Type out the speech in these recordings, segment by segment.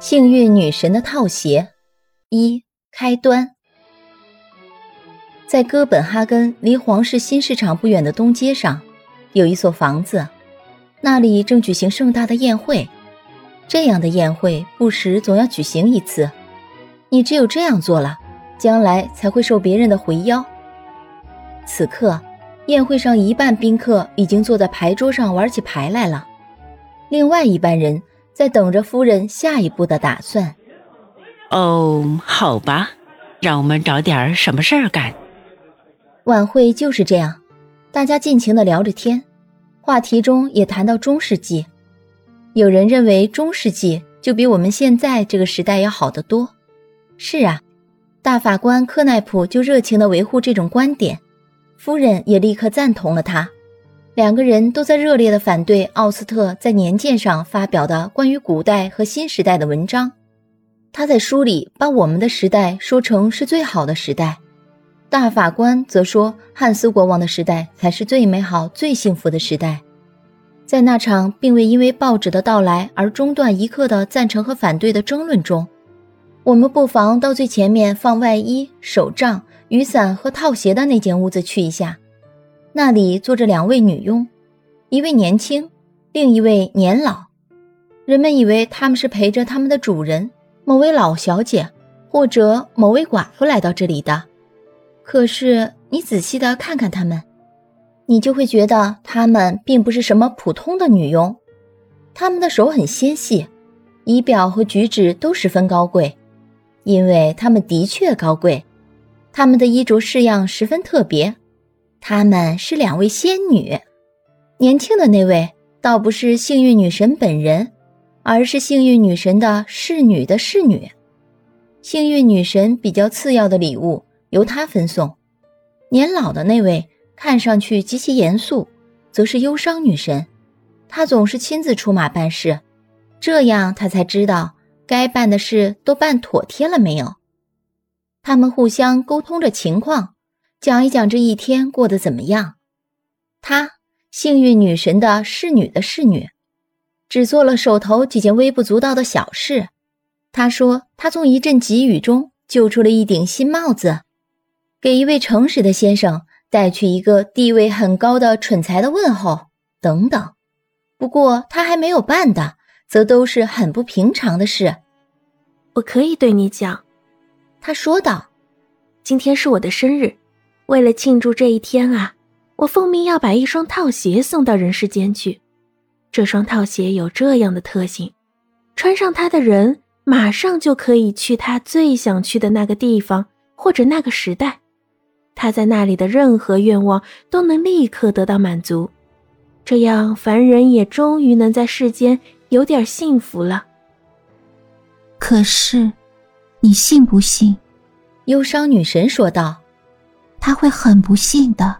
幸运女神的套鞋一开端，在哥本哈根离皇室新市场不远的东街上，有一所房子，那里正举行盛大的宴会。这样的宴会不时总要举行一次，你只有这样做了，将来才会受别人的回邀。此刻，宴会上一半宾客已经坐在牌桌上玩起牌来了，另外一半人。在等着夫人下一步的打算。哦，好吧，让我们找点什么事儿干。晚会就是这样，大家尽情的聊着天，话题中也谈到中世纪。有人认为中世纪就比我们现在这个时代要好得多。是啊，大法官科奈普就热情的维护这种观点，夫人也立刻赞同了他。两个人都在热烈地反对奥斯特在年鉴上发表的关于古代和新时代的文章。他在书里把我们的时代说成是最好的时代，大法官则说汉斯国王的时代才是最美好、最幸福的时代。在那场并未因为报纸的到来而中断一刻的赞成和反对的争论中，我们不妨到最前面放外衣、手杖、雨伞和套鞋的那间屋子去一下。那里坐着两位女佣，一位年轻，另一位年老。人们以为他们是陪着他们的主人某位老小姐或者某位寡妇来到这里的。可是你仔细的看看他们，你就会觉得他们并不是什么普通的女佣。他们的手很纤细，仪表和举止都十分高贵，因为他们的确高贵。他们的衣着式样十分特别。她们是两位仙女，年轻的那位倒不是幸运女神本人，而是幸运女神的侍女的侍女。幸运女神比较次要的礼物由她分送。年老的那位看上去极其严肃，则是忧伤女神，她总是亲自出马办事，这样她才知道该办的事都办妥帖了没有。他们互相沟通着情况。讲一讲这一天过得怎么样？她幸运女神的侍女的侍女，只做了手头几件微不足道的小事。她说，她从一阵急雨中救出了一顶新帽子，给一位诚实的先生带去一个地位很高的蠢材的问候，等等。不过，她还没有办的，则都是很不平常的事。我可以对你讲，她说道：“今天是我的生日。”为了庆祝这一天啊，我奉命要把一双套鞋送到人世间去。这双套鞋有这样的特性：穿上它的人马上就可以去他最想去的那个地方或者那个时代，他在那里的任何愿望都能立刻得到满足。这样，凡人也终于能在世间有点幸福了。可是，你信不信？忧伤女神说道。他会很不幸的。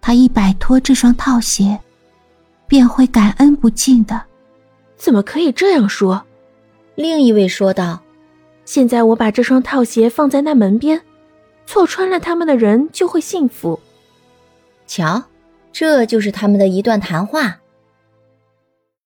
他一摆脱这双套鞋，便会感恩不尽的。怎么可以这样说？另一位说道：“现在我把这双套鞋放在那门边，错穿了他们的人就会幸福。瞧，这就是他们的一段谈话。